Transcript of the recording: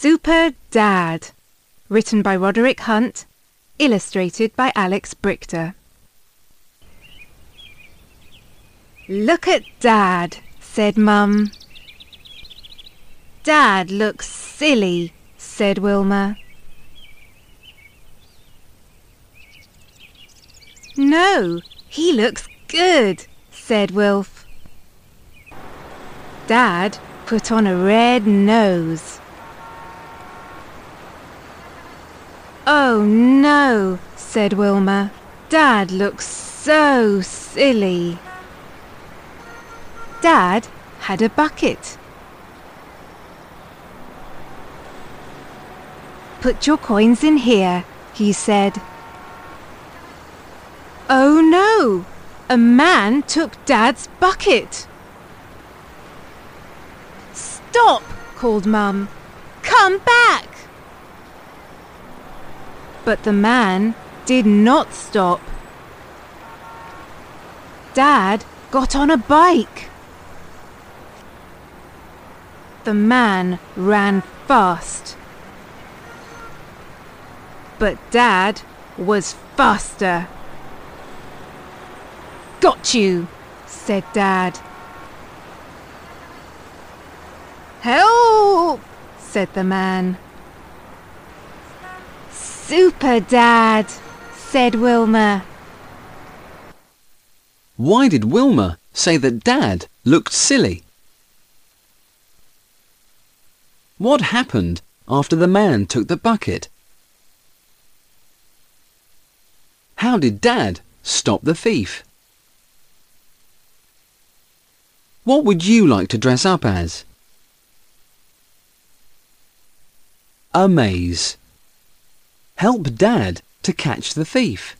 Super Dad. Written by Roderick Hunt. Illustrated by Alex Brychta. Look at Dad, said Mum. Dad looks silly, said Wilma. No, he looks good, said Wilf. Dad put on a red nose. Oh no, said Wilma. Dad looks so silly. Dad had a bucket. Put your coins in here, he said. Oh no! A man took Dad's bucket. Stop! called Mum. Come back! But the man did not stop. Dad got on a bike. The man ran fast. But Dad was faster. Got you, said Dad. Help, said the man. Super Dad, said Wilma. Why did Wilma say that Dad looked silly? What happened after the man took the bucket? How did Dad stop the thief? What would you like to dress up as? A maze. Help Dad to catch the thief.